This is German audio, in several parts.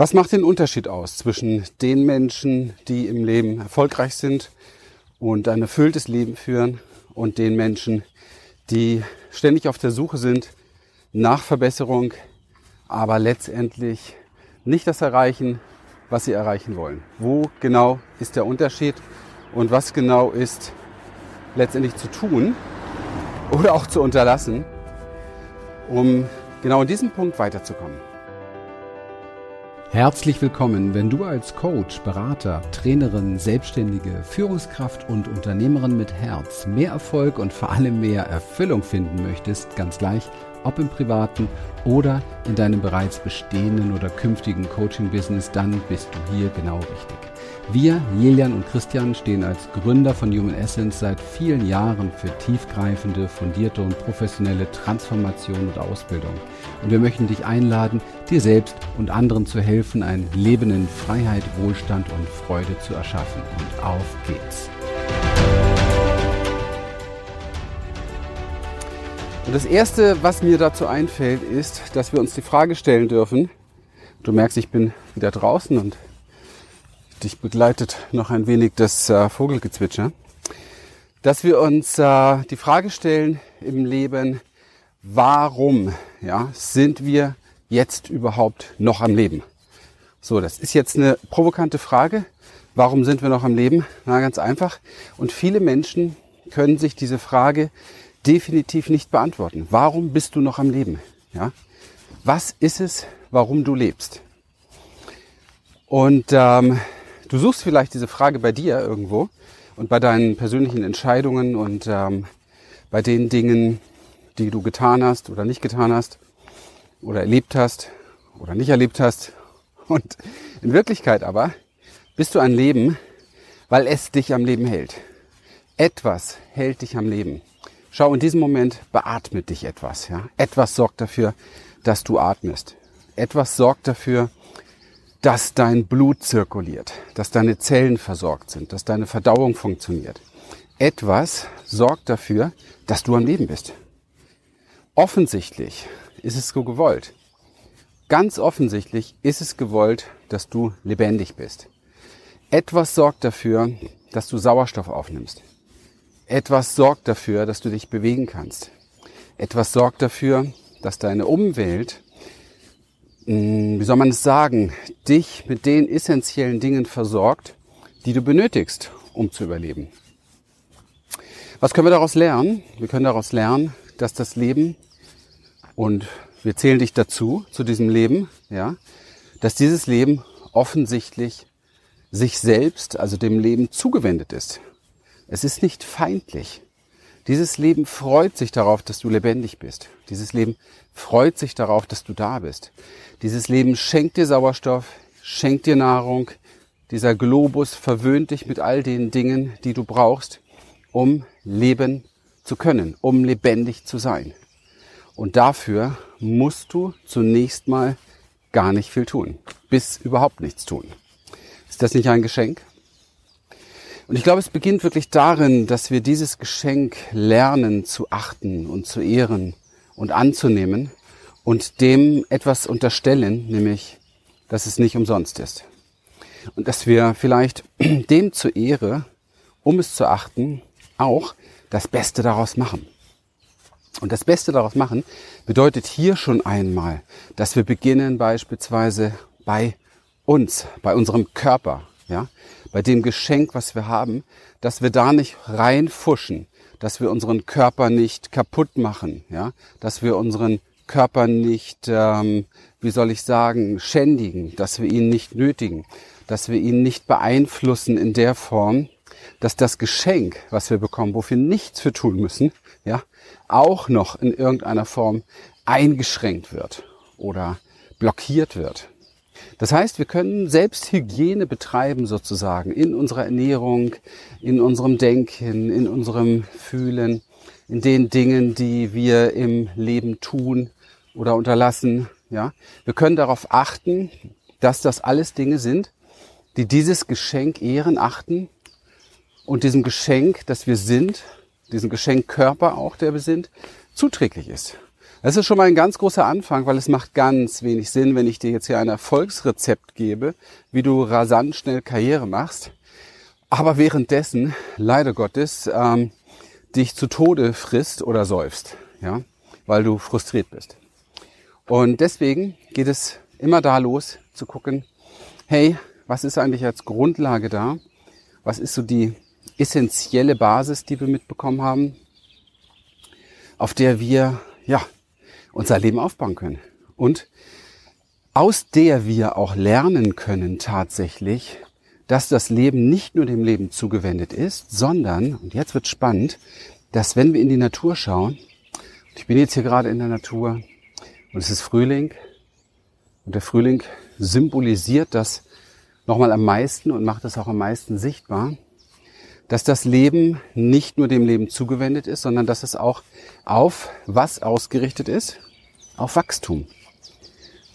Was macht den Unterschied aus zwischen den Menschen, die im Leben erfolgreich sind und ein erfülltes Leben führen und den Menschen, die ständig auf der Suche sind nach Verbesserung, aber letztendlich nicht das erreichen, was sie erreichen wollen? Wo genau ist der Unterschied und was genau ist letztendlich zu tun oder auch zu unterlassen, um genau in diesem Punkt weiterzukommen? Herzlich willkommen, wenn du als Coach, Berater, Trainerin, Selbstständige, Führungskraft und Unternehmerin mit Herz mehr Erfolg und vor allem mehr Erfüllung finden möchtest, ganz gleich, ob im privaten oder in deinem bereits bestehenden oder künftigen Coaching-Business, dann bist du hier genau richtig. Wir, Jelian und Christian, stehen als Gründer von Human Essence seit vielen Jahren für tiefgreifende, fundierte und professionelle Transformation und Ausbildung. Und wir möchten dich einladen, dir selbst und anderen zu helfen, ein Leben in Freiheit, Wohlstand und Freude zu erschaffen. Und auf geht's! Und das Erste, was mir dazu einfällt, ist, dass wir uns die Frage stellen dürfen, du merkst, ich bin wieder draußen und Dich begleitet noch ein wenig das äh, Vogelgezwitscher. Dass wir uns äh, die Frage stellen im Leben, warum ja, sind wir jetzt überhaupt noch am Leben? So, das ist jetzt eine provokante Frage. Warum sind wir noch am Leben? Na, ganz einfach. Und viele Menschen können sich diese Frage definitiv nicht beantworten. Warum bist du noch am Leben? Ja? Was ist es, warum du lebst? Und ähm, Du suchst vielleicht diese Frage bei dir irgendwo und bei deinen persönlichen Entscheidungen und ähm, bei den Dingen, die du getan hast oder nicht getan hast oder erlebt hast oder nicht erlebt hast. Und in Wirklichkeit aber bist du ein Leben, weil es dich am Leben hält. Etwas hält dich am Leben. Schau, in diesem Moment beatmet dich etwas. Ja? Etwas sorgt dafür, dass du atmest. Etwas sorgt dafür, dass dein Blut zirkuliert, dass deine Zellen versorgt sind, dass deine Verdauung funktioniert. Etwas sorgt dafür, dass du am Leben bist. Offensichtlich ist es so gewollt. Ganz offensichtlich ist es gewollt, dass du lebendig bist. Etwas sorgt dafür, dass du Sauerstoff aufnimmst. Etwas sorgt dafür, dass du dich bewegen kannst. Etwas sorgt dafür, dass deine Umwelt wie soll man es sagen, dich mit den essentiellen Dingen versorgt, die du benötigst, um zu überleben. Was können wir daraus lernen? Wir können daraus lernen, dass das Leben, und wir zählen dich dazu, zu diesem Leben, ja, dass dieses Leben offensichtlich sich selbst, also dem Leben zugewendet ist. Es ist nicht feindlich. Dieses Leben freut sich darauf, dass du lebendig bist. Dieses Leben freut sich darauf, dass du da bist. Dieses Leben schenkt dir Sauerstoff, schenkt dir Nahrung. Dieser Globus verwöhnt dich mit all den Dingen, die du brauchst, um leben zu können, um lebendig zu sein. Und dafür musst du zunächst mal gar nicht viel tun, bis überhaupt nichts tun. Ist das nicht ein Geschenk? Und ich glaube, es beginnt wirklich darin, dass wir dieses Geschenk lernen zu achten und zu ehren und anzunehmen und dem etwas unterstellen, nämlich, dass es nicht umsonst ist. Und dass wir vielleicht dem zur Ehre, um es zu achten, auch das Beste daraus machen. Und das Beste daraus machen bedeutet hier schon einmal, dass wir beginnen beispielsweise bei uns, bei unserem Körper, ja, bei dem Geschenk, was wir haben, dass wir da nicht reinfuschen, dass wir unseren Körper nicht kaputt machen, ja, dass wir unseren Körper nicht, ähm, wie soll ich sagen, schändigen, dass wir ihn nicht nötigen, dass wir ihn nicht beeinflussen in der Form, dass das Geschenk, was wir bekommen, wofür nichts für tun müssen, ja, auch noch in irgendeiner Form eingeschränkt wird oder blockiert wird. Das heißt, wir können Selbsthygiene betreiben sozusagen in unserer Ernährung, in unserem Denken, in unserem Fühlen, in den Dingen, die wir im Leben tun oder unterlassen. Ja, wir können darauf achten, dass das alles Dinge sind, die dieses Geschenk ehren, achten und diesem Geschenk, das wir sind, diesem Geschenk Körper auch, der wir sind, zuträglich ist. Das ist schon mal ein ganz großer Anfang, weil es macht ganz wenig Sinn, wenn ich dir jetzt hier ein Erfolgsrezept gebe, wie du rasant schnell Karriere machst, aber währenddessen, leider Gottes, ähm, dich zu Tode frisst oder säufst, ja, weil du frustriert bist. Und deswegen geht es immer da los, zu gucken, hey, was ist eigentlich als Grundlage da? Was ist so die essentielle Basis, die wir mitbekommen haben, auf der wir, ja, unser Leben aufbauen können. Und aus der wir auch lernen können tatsächlich, dass das Leben nicht nur dem Leben zugewendet ist, sondern, und jetzt wird spannend, dass wenn wir in die Natur schauen, ich bin jetzt hier gerade in der Natur und es ist Frühling und der Frühling symbolisiert das nochmal am meisten und macht es auch am meisten sichtbar, dass das Leben nicht nur dem Leben zugewendet ist, sondern dass es auch auf was ausgerichtet ist? Auf Wachstum,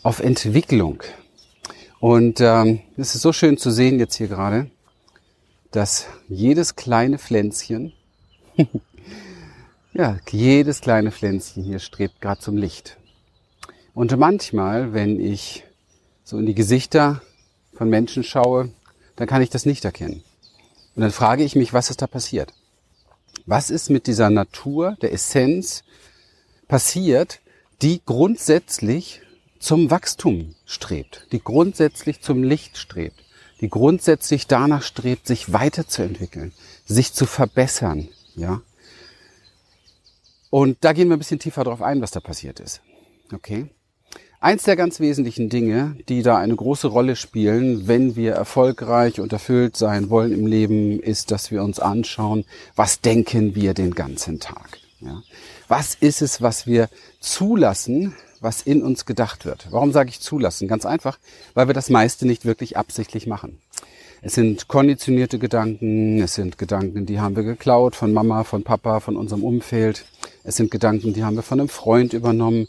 auf Entwicklung. Und ähm, es ist so schön zu sehen jetzt hier gerade, dass jedes kleine Pflänzchen, ja, jedes kleine Pflänzchen hier strebt gerade zum Licht. Und manchmal, wenn ich so in die Gesichter von Menschen schaue, dann kann ich das nicht erkennen. Und dann frage ich mich, was ist da passiert? Was ist mit dieser Natur, der Essenz passiert, die grundsätzlich zum Wachstum strebt, die grundsätzlich zum Licht strebt, die grundsätzlich danach strebt, sich weiterzuentwickeln, sich zu verbessern, ja? Und da gehen wir ein bisschen tiefer drauf ein, was da passiert ist. Okay? Eins der ganz wesentlichen Dinge, die da eine große Rolle spielen, wenn wir erfolgreich und erfüllt sein wollen im Leben, ist, dass wir uns anschauen, was denken wir den ganzen Tag. Ja? Was ist es, was wir zulassen, was in uns gedacht wird? Warum sage ich zulassen? Ganz einfach, weil wir das meiste nicht wirklich absichtlich machen. Es sind konditionierte Gedanken, es sind Gedanken, die haben wir geklaut von Mama, von Papa, von unserem Umfeld. Es sind Gedanken, die haben wir von einem Freund übernommen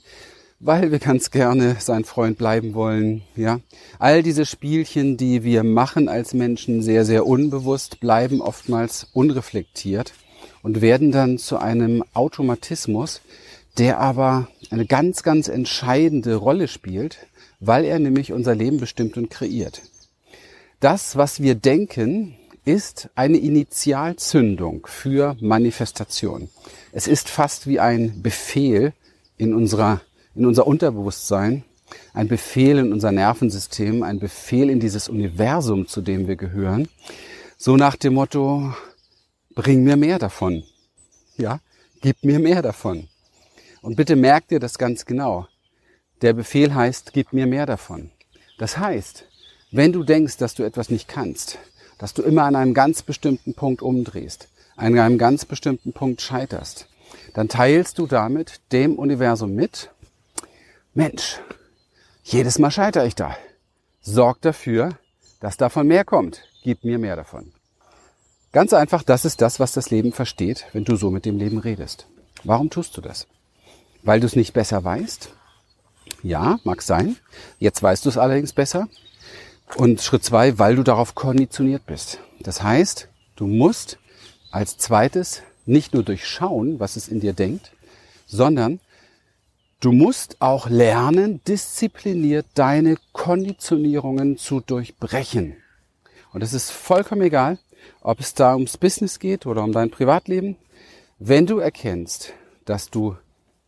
weil wir ganz gerne sein Freund bleiben wollen, ja. All diese Spielchen, die wir machen als Menschen sehr, sehr unbewusst, bleiben oftmals unreflektiert und werden dann zu einem Automatismus, der aber eine ganz, ganz entscheidende Rolle spielt, weil er nämlich unser Leben bestimmt und kreiert. Das, was wir denken, ist eine Initialzündung für Manifestation. Es ist fast wie ein Befehl in unserer in unser Unterbewusstsein, ein Befehl in unser Nervensystem, ein Befehl in dieses Universum, zu dem wir gehören. So nach dem Motto, bring mir mehr davon. Ja, gib mir mehr davon. Und bitte merkt ihr das ganz genau. Der Befehl heißt, gib mir mehr davon. Das heißt, wenn du denkst, dass du etwas nicht kannst, dass du immer an einem ganz bestimmten Punkt umdrehst, an einem ganz bestimmten Punkt scheiterst, dann teilst du damit dem Universum mit, Mensch, jedes Mal scheitere ich da. Sorg dafür, dass davon mehr kommt. Gib mir mehr davon. Ganz einfach, das ist das, was das Leben versteht, wenn du so mit dem Leben redest. Warum tust du das? Weil du es nicht besser weißt? Ja, mag sein. Jetzt weißt du es allerdings besser. Und Schritt zwei, weil du darauf konditioniert bist. Das heißt, du musst als zweites nicht nur durchschauen, was es in dir denkt, sondern Du musst auch lernen, diszipliniert deine Konditionierungen zu durchbrechen. Und es ist vollkommen egal, ob es da ums Business geht oder um dein Privatleben. Wenn du erkennst, dass du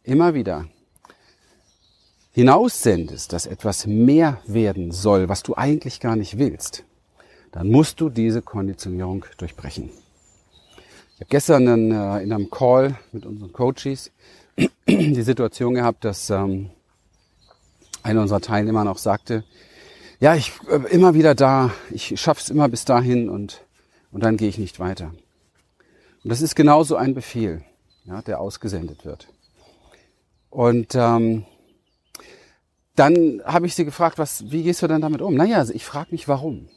immer wieder hinaussendest, dass etwas mehr werden soll, was du eigentlich gar nicht willst, dann musst du diese Konditionierung durchbrechen. Ich habe gestern in, äh, in einem Call mit unseren Coaches die Situation gehabt, dass ähm, einer unserer Teilnehmer noch sagte, ja, ich äh, immer wieder da, ich schaff's immer bis dahin und, und dann gehe ich nicht weiter. Und das ist genauso ein Befehl, ja, der ausgesendet wird. Und ähm, dann habe ich sie gefragt, was, wie gehst du denn damit um? Naja, ich frage mich, warum.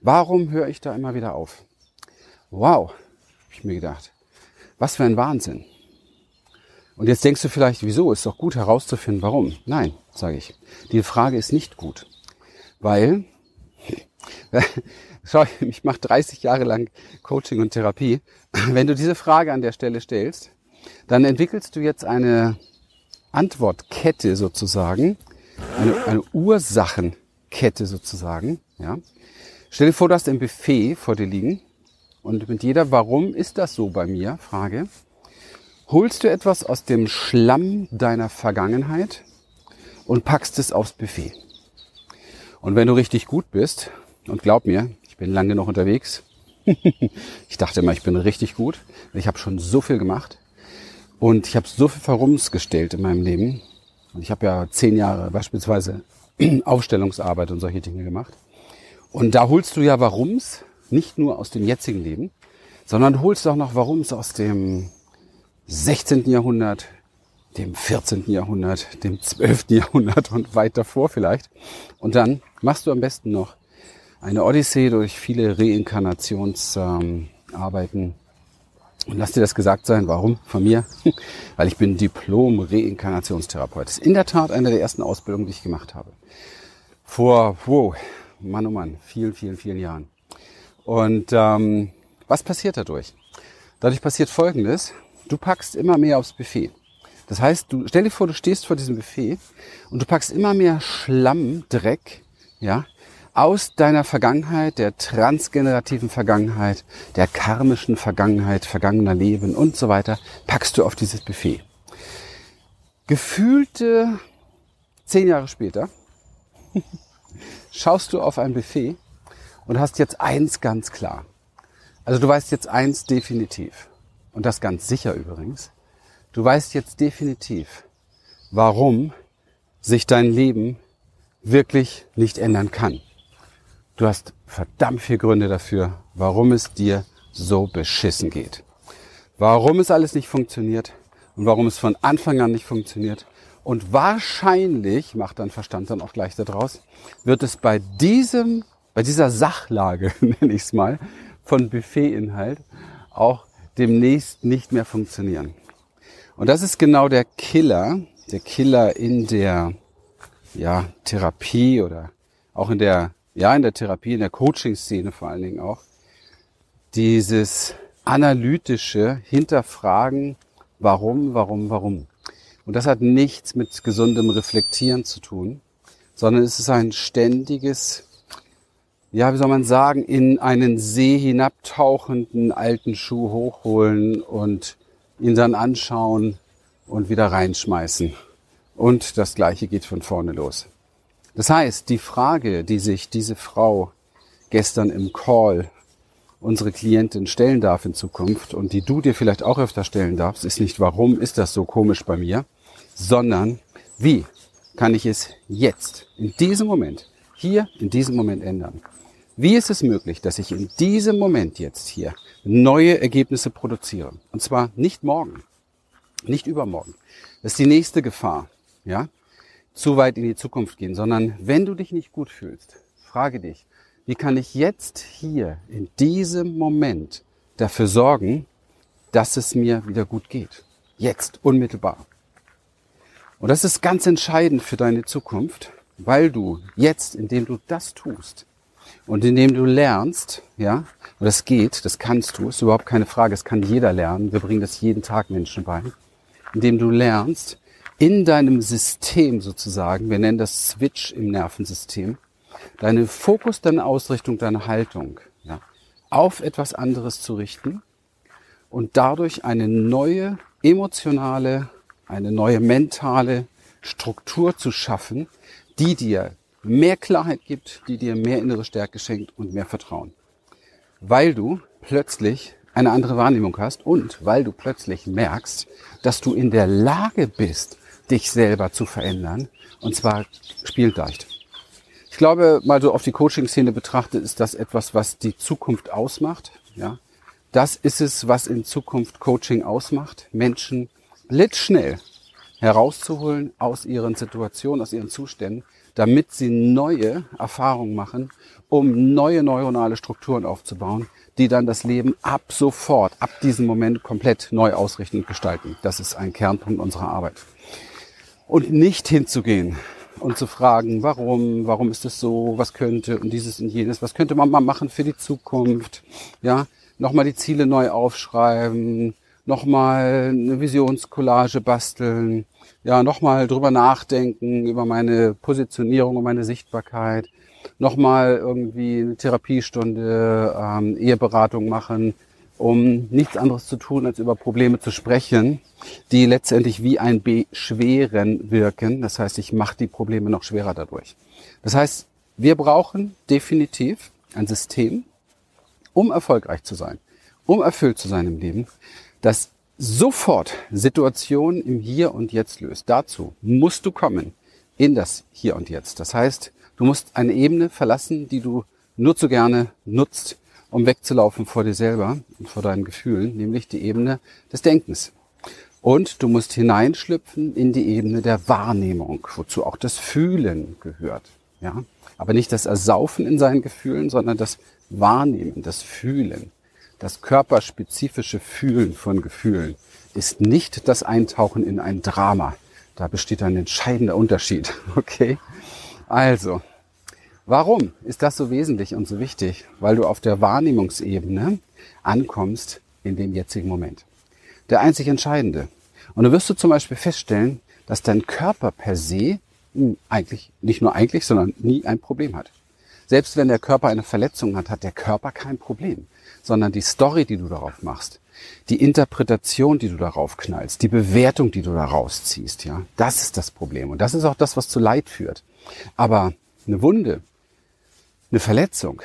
Warum höre ich da immer wieder auf? Wow, habe ich mir gedacht. Was für ein Wahnsinn. Und jetzt denkst du vielleicht, wieso? Ist doch gut herauszufinden, warum. Nein, sage ich. Die Frage ist nicht gut. Weil, schau, ich mache 30 Jahre lang Coaching und Therapie. Wenn du diese Frage an der Stelle stellst, dann entwickelst du jetzt eine Antwortkette sozusagen, eine, eine Ursachenkette sozusagen. Ja. Stell dir vor, du hast ein Buffet vor dir liegen und mit jeder Warum ist das so bei mir? Frage. Holst du etwas aus dem Schlamm deiner Vergangenheit und packst es aufs Buffet. Und wenn du richtig gut bist, und glaub mir, ich bin lange noch unterwegs, ich dachte immer, ich bin richtig gut, ich habe schon so viel gemacht und ich habe so viel Verrums gestellt in meinem Leben. Und ich habe ja zehn Jahre beispielsweise Aufstellungsarbeit und solche Dinge gemacht. Und da holst du ja Warums nicht nur aus dem jetzigen Leben, sondern holst auch noch Warums aus dem 16. Jahrhundert, dem 14. Jahrhundert, dem 12. Jahrhundert und weit davor vielleicht. Und dann machst du am besten noch eine Odyssee durch viele Reinkarnationsarbeiten. Ähm, und lass dir das gesagt sein. Warum? Von mir? Weil ich bin Diplom-Reinkarnationstherapeut. Das ist in der Tat eine der ersten Ausbildungen, die ich gemacht habe. Vor, wow, Mann oh Mann, vielen, vielen, vielen Jahren. Und ähm, was passiert dadurch? Dadurch passiert Folgendes. Du packst immer mehr aufs Buffet. Das heißt, du stell dir vor, du stehst vor diesem Buffet und du packst immer mehr Schlamm, Dreck, ja, aus deiner Vergangenheit, der transgenerativen Vergangenheit, der karmischen Vergangenheit, vergangener Leben und so weiter, packst du auf dieses Buffet. Gefühlte zehn Jahre später schaust du auf ein Buffet und hast jetzt eins ganz klar. Also du weißt jetzt eins definitiv. Und das ganz sicher übrigens. Du weißt jetzt definitiv, warum sich dein Leben wirklich nicht ändern kann. Du hast verdammt viele Gründe dafür, warum es dir so beschissen geht. Warum es alles nicht funktioniert und warum es von Anfang an nicht funktioniert. Und wahrscheinlich, macht dein Verstand dann auch gleich daraus, wird es bei diesem, bei dieser Sachlage, nenne ich es mal, von Buffetinhalt auch demnächst nicht mehr funktionieren. Und das ist genau der Killer, der Killer in der ja, Therapie oder auch in der, ja, in der Therapie, in der Coaching-Szene vor allen Dingen auch. Dieses analytische Hinterfragen, warum, warum, warum. Und das hat nichts mit gesundem Reflektieren zu tun, sondern es ist ein ständiges, ja, wie soll man sagen, in einen See hinabtauchenden alten Schuh hochholen und ihn dann anschauen und wieder reinschmeißen. Und das gleiche geht von vorne los. Das heißt, die Frage, die sich diese Frau gestern im Call unsere Klientin stellen darf in Zukunft und die du dir vielleicht auch öfter stellen darfst, ist nicht, warum ist das so komisch bei mir, sondern wie kann ich es jetzt, in diesem Moment, hier, in diesem Moment ändern? Wie ist es möglich, dass ich in diesem Moment jetzt hier neue Ergebnisse produziere? Und zwar nicht morgen, nicht übermorgen. Das ist die nächste Gefahr, ja? Zu weit in die Zukunft gehen, sondern wenn du dich nicht gut fühlst, frage dich, wie kann ich jetzt hier in diesem Moment dafür sorgen, dass es mir wieder gut geht? Jetzt, unmittelbar. Und das ist ganz entscheidend für deine Zukunft, weil du jetzt, indem du das tust, und indem du lernst, ja, und das geht, das kannst du, ist überhaupt keine Frage, das kann jeder lernen. Wir bringen das jeden Tag Menschen bei. Indem du lernst, in deinem System sozusagen, wir nennen das Switch im Nervensystem, deine Fokus, deine Ausrichtung, deine Haltung, ja, auf etwas anderes zu richten und dadurch eine neue emotionale, eine neue mentale Struktur zu schaffen, die dir mehr Klarheit gibt, die dir mehr innere Stärke schenkt und mehr Vertrauen. Weil du plötzlich eine andere Wahrnehmung hast und weil du plötzlich merkst, dass du in der Lage bist, dich selber zu verändern und zwar spielend leicht. Ich glaube, mal so auf die Coaching-Szene betrachtet, ist das etwas, was die Zukunft ausmacht. Ja, das ist es, was in Zukunft Coaching ausmacht. Menschen blitzschnell herauszuholen aus ihren Situationen, aus ihren Zuständen, damit sie neue Erfahrungen machen, um neue neuronale Strukturen aufzubauen, die dann das Leben ab sofort, ab diesem Moment komplett neu ausrichten und gestalten. Das ist ein Kernpunkt unserer Arbeit. Und nicht hinzugehen und zu fragen, warum, warum ist es so, was könnte und dieses und jenes, was könnte man mal machen für die Zukunft, ja, nochmal die Ziele neu aufschreiben, nochmal eine Visionscollage basteln, ja, nochmal drüber nachdenken, über meine Positionierung und meine Sichtbarkeit, nochmal irgendwie eine Therapiestunde, ähm, Eheberatung machen, um nichts anderes zu tun, als über Probleme zu sprechen, die letztendlich wie ein Beschweren wirken. Das heißt, ich mache die Probleme noch schwerer dadurch. Das heißt, wir brauchen definitiv ein System, um erfolgreich zu sein, um erfüllt zu sein im Leben, das sofort Situationen im Hier und Jetzt löst. Dazu musst du kommen in das Hier und Jetzt. Das heißt, du musst eine Ebene verlassen, die du nur zu gerne nutzt, um wegzulaufen vor dir selber und vor deinen Gefühlen, nämlich die Ebene des Denkens. Und du musst hineinschlüpfen in die Ebene der Wahrnehmung, wozu auch das Fühlen gehört. Ja? Aber nicht das Ersaufen in seinen Gefühlen, sondern das Wahrnehmen, das Fühlen. Das körperspezifische Fühlen von Gefühlen ist nicht das Eintauchen in ein Drama. Da besteht ein entscheidender Unterschied. Okay? Also, warum ist das so wesentlich und so wichtig? Weil du auf der Wahrnehmungsebene ankommst in dem jetzigen Moment. Der einzig Entscheidende. Und du wirst du zum Beispiel feststellen, dass dein Körper per se hm, eigentlich, nicht nur eigentlich, sondern nie ein Problem hat. Selbst wenn der Körper eine Verletzung hat, hat der Körper kein Problem sondern die Story, die du darauf machst, die Interpretation, die du darauf knallst, die Bewertung, die du daraus ziehst, ja, das ist das Problem. Und das ist auch das, was zu Leid führt. Aber eine Wunde, eine Verletzung,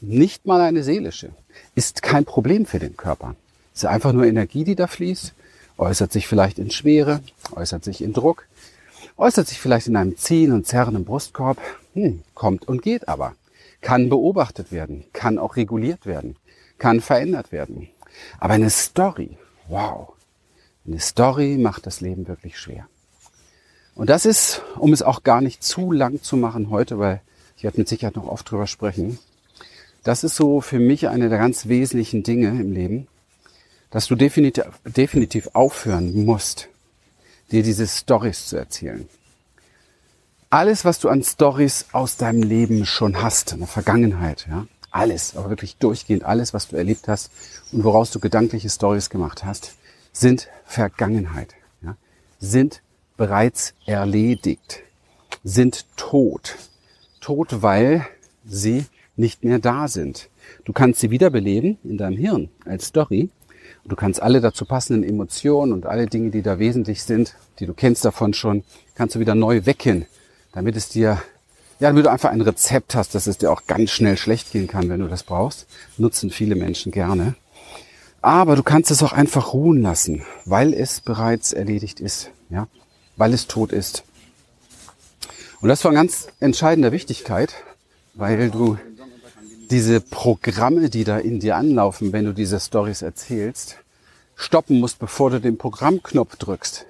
nicht mal eine seelische, ist kein Problem für den Körper. Es ist einfach nur Energie, die da fließt, äußert sich vielleicht in Schwere, äußert sich in Druck, äußert sich vielleicht in einem Ziehen und Zerren im Brustkorb, hm, kommt und geht aber, kann beobachtet werden, kann auch reguliert werden kann verändert werden. Aber eine Story, wow, eine Story macht das Leben wirklich schwer. Und das ist, um es auch gar nicht zu lang zu machen heute, weil ich werde mit Sicherheit noch oft drüber sprechen, das ist so für mich eine der ganz wesentlichen Dinge im Leben, dass du definitiv, aufhören musst, dir diese Stories zu erzählen. Alles, was du an Stories aus deinem Leben schon hast, in der Vergangenheit, ja, alles, aber wirklich durchgehend alles, was du erlebt hast und woraus du gedankliche Stories gemacht hast, sind Vergangenheit, ja? sind bereits erledigt, sind tot. Tot, weil sie nicht mehr da sind. Du kannst sie wiederbeleben in deinem Hirn als Story. Du kannst alle dazu passenden Emotionen und alle Dinge, die da wesentlich sind, die du kennst davon schon, kannst du wieder neu wecken, damit es dir ja, damit du einfach ein Rezept hast, dass es dir auch ganz schnell schlecht gehen kann, wenn du das brauchst. Nutzen viele Menschen gerne. Aber du kannst es auch einfach ruhen lassen, weil es bereits erledigt ist, ja, weil es tot ist. Und das war ganz entscheidender Wichtigkeit, weil du diese Programme, die da in dir anlaufen, wenn du diese Stories erzählst, stoppen musst, bevor du den Programmknopf drückst.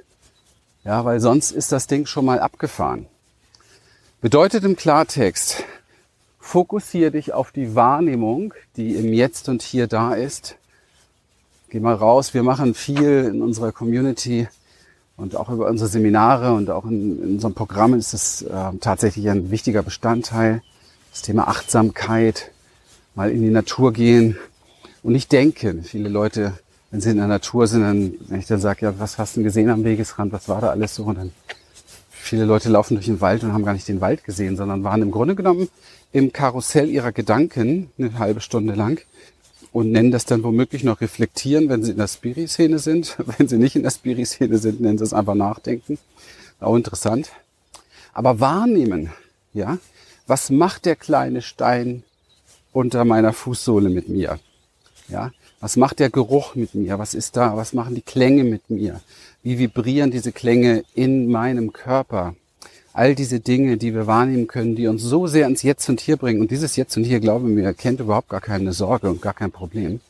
Ja, weil sonst ist das Ding schon mal abgefahren. Bedeutet im Klartext, fokussiere dich auf die Wahrnehmung, die im Jetzt und Hier da ist. Geh mal raus, wir machen viel in unserer Community und auch über unsere Seminare und auch in, in unserem Programm ist es äh, tatsächlich ein wichtiger Bestandteil. Das Thema Achtsamkeit, mal in die Natur gehen und nicht denken. Viele Leute, wenn sie in der Natur sind, dann, wenn ich dann sage, ja, was hast du gesehen am Wegesrand, was war da alles so, und dann Viele Leute laufen durch den Wald und haben gar nicht den Wald gesehen, sondern waren im Grunde genommen im Karussell ihrer Gedanken eine halbe Stunde lang und nennen das dann womöglich noch reflektieren, wenn sie in der Spiri-Szene sind. Wenn sie nicht in der Spiri-Szene sind, nennen sie es einfach nachdenken. Auch interessant. Aber wahrnehmen, ja, was macht der kleine Stein unter meiner Fußsohle mit mir? Ja, was macht der Geruch mit mir? Was ist da? Was machen die Klänge mit mir? Wie vibrieren diese Klänge in meinem Körper? All diese Dinge, die wir wahrnehmen können, die uns so sehr ins Jetzt und Hier bringen. Und dieses Jetzt und Hier, glaube mir, kennt überhaupt gar keine Sorge und gar kein Problem.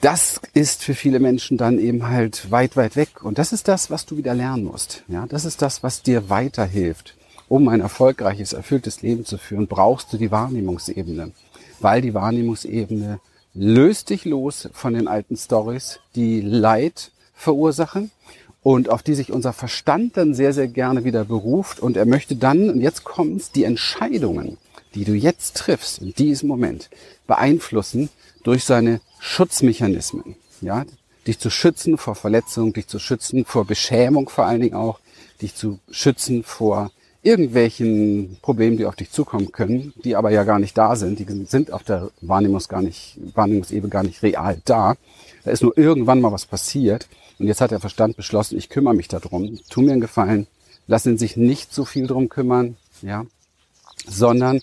Das ist für viele Menschen dann eben halt weit, weit weg. Und das ist das, was du wieder lernen musst. Ja, das ist das, was dir weiterhilft. Um ein erfolgreiches, erfülltes Leben zu führen, brauchst du die Wahrnehmungsebene. Weil die Wahrnehmungsebene löst dich los von den alten Stories, die Leid verursachen und auf die sich unser Verstand dann sehr, sehr gerne wieder beruft. Und er möchte dann, und jetzt kommt's, die Entscheidungen, die du jetzt triffst, in diesem Moment, beeinflussen durch seine Schutzmechanismen. Ja, dich zu schützen vor Verletzung, dich zu schützen vor Beschämung vor allen Dingen auch, dich zu schützen vor irgendwelchen Problemen, die auf dich zukommen können, die aber ja gar nicht da sind, die sind auf der Wahrnehmungs gar nicht, Wahrnehmungsebene gar nicht real da. Da ist nur irgendwann mal was passiert und jetzt hat der Verstand beschlossen, ich kümmere mich darum, tu mir einen Gefallen, lass ihn sich nicht so viel drum kümmern, ja, sondern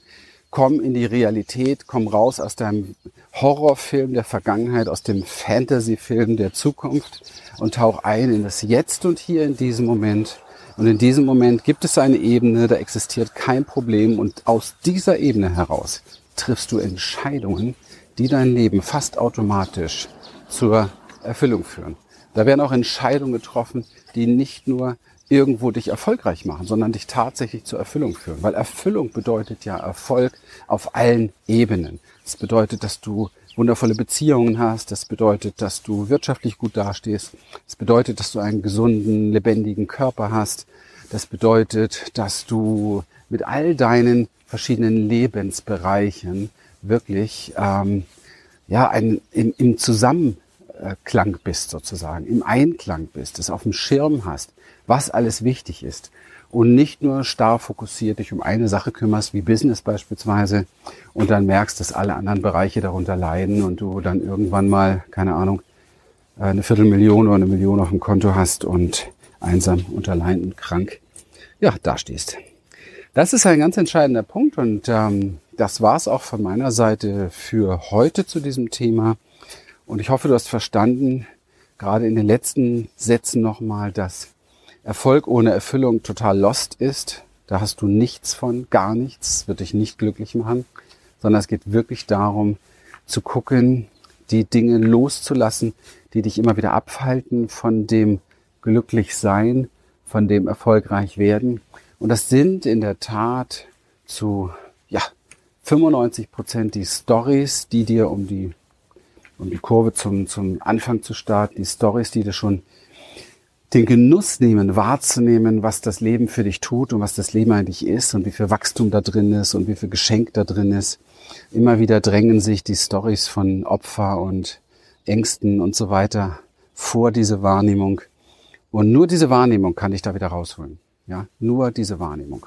komm in die Realität, komm raus aus deinem Horrorfilm der Vergangenheit, aus dem Fantasyfilm der Zukunft und tauch ein in das Jetzt und hier in diesem Moment. Und in diesem Moment gibt es eine Ebene, da existiert kein Problem und aus dieser Ebene heraus triffst du Entscheidungen, die dein Leben fast automatisch zur Erfüllung führen. Da werden auch Entscheidungen getroffen, die nicht nur irgendwo dich erfolgreich machen, sondern dich tatsächlich zur Erfüllung führen. Weil Erfüllung bedeutet ja Erfolg auf allen Ebenen. Das bedeutet, dass du wundervolle Beziehungen hast. Das bedeutet, dass du wirtschaftlich gut dastehst. Das bedeutet, dass du einen gesunden, lebendigen Körper hast. Das bedeutet, dass du mit all deinen verschiedenen Lebensbereichen wirklich ähm, ja ein, im, im Zusammenklang bist sozusagen, im Einklang bist, das auf dem Schirm hast, was alles wichtig ist und nicht nur starr fokussiert dich um eine Sache kümmerst, wie Business beispielsweise, und dann merkst, dass alle anderen Bereiche darunter leiden und du dann irgendwann mal, keine Ahnung, eine Viertelmillion oder eine Million auf dem Konto hast und einsam und allein und krank, ja, dastehst. Das ist ein ganz entscheidender Punkt und ähm, das war's auch von meiner Seite für heute zu diesem Thema. Und ich hoffe, du hast verstanden, gerade in den letzten Sätzen nochmal, dass Erfolg ohne Erfüllung total lost ist. Da hast du nichts von, gar nichts, wird dich nicht glücklich machen, sondern es geht wirklich darum, zu gucken, die Dinge loszulassen, die dich immer wieder abhalten von dem Glücklichsein, von dem erfolgreich werden. Und das sind in der Tat zu, ja, 95 Prozent die Stories, die dir um die, um die Kurve zum, zum Anfang zu starten, die Stories, die dir schon den Genuss nehmen, wahrzunehmen, was das Leben für dich tut und was das Leben eigentlich ist und wie viel Wachstum da drin ist und wie viel Geschenk da drin ist. Immer wieder drängen sich die Stories von Opfer und Ängsten und so weiter vor diese Wahrnehmung. Und nur diese Wahrnehmung kann ich da wieder rausholen. Ja, nur diese Wahrnehmung.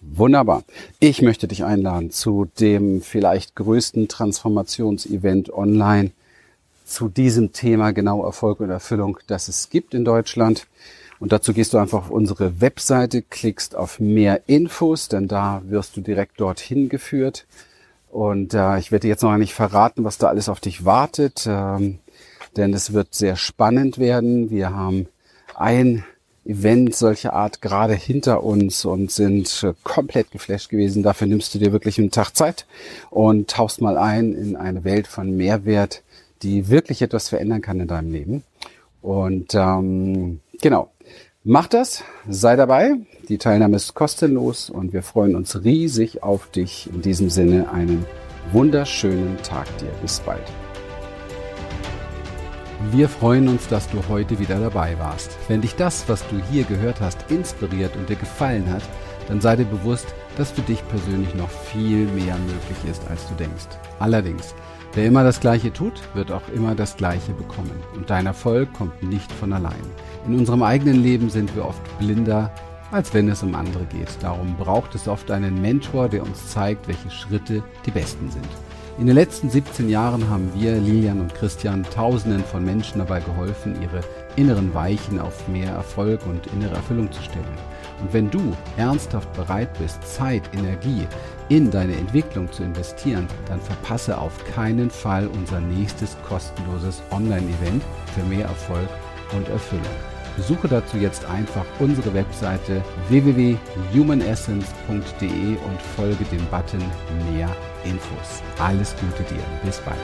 Wunderbar. Ich möchte dich einladen zu dem vielleicht größten Transformationsevent online zu diesem Thema genau Erfolg und Erfüllung, das es gibt in Deutschland. Und dazu gehst du einfach auf unsere Webseite, klickst auf mehr Infos, denn da wirst du direkt dorthin geführt. Und äh, ich werde jetzt noch nicht verraten, was da alles auf dich wartet, ähm, denn es wird sehr spannend werden. Wir haben ein Event solcher Art gerade hinter uns und sind äh, komplett geflasht gewesen. Dafür nimmst du dir wirklich einen Tag Zeit und tauchst mal ein in eine Welt von Mehrwert, die wirklich etwas verändern kann in deinem Leben. Und ähm, genau, mach das, sei dabei. Die Teilnahme ist kostenlos und wir freuen uns riesig auf dich. In diesem Sinne einen wunderschönen Tag dir. Bis bald. Wir freuen uns, dass du heute wieder dabei warst. Wenn dich das, was du hier gehört hast, inspiriert und dir gefallen hat, dann sei dir bewusst, dass für dich persönlich noch viel mehr möglich ist, als du denkst. Allerdings, Wer immer das Gleiche tut, wird auch immer das Gleiche bekommen. Und dein Erfolg kommt nicht von allein. In unserem eigenen Leben sind wir oft blinder, als wenn es um andere geht. Darum braucht es oft einen Mentor, der uns zeigt, welche Schritte die besten sind. In den letzten 17 Jahren haben wir, Lilian und Christian, Tausenden von Menschen dabei geholfen, ihre inneren Weichen auf mehr Erfolg und innere Erfüllung zu stellen. Und wenn du ernsthaft bereit bist, Zeit, Energie in deine Entwicklung zu investieren, dann verpasse auf keinen Fall unser nächstes kostenloses Online-Event für mehr Erfolg und Erfüllung. Besuche dazu jetzt einfach unsere Webseite www.humanessence.de und folge dem Button Mehr Infos. Alles Gute dir. Bis bald.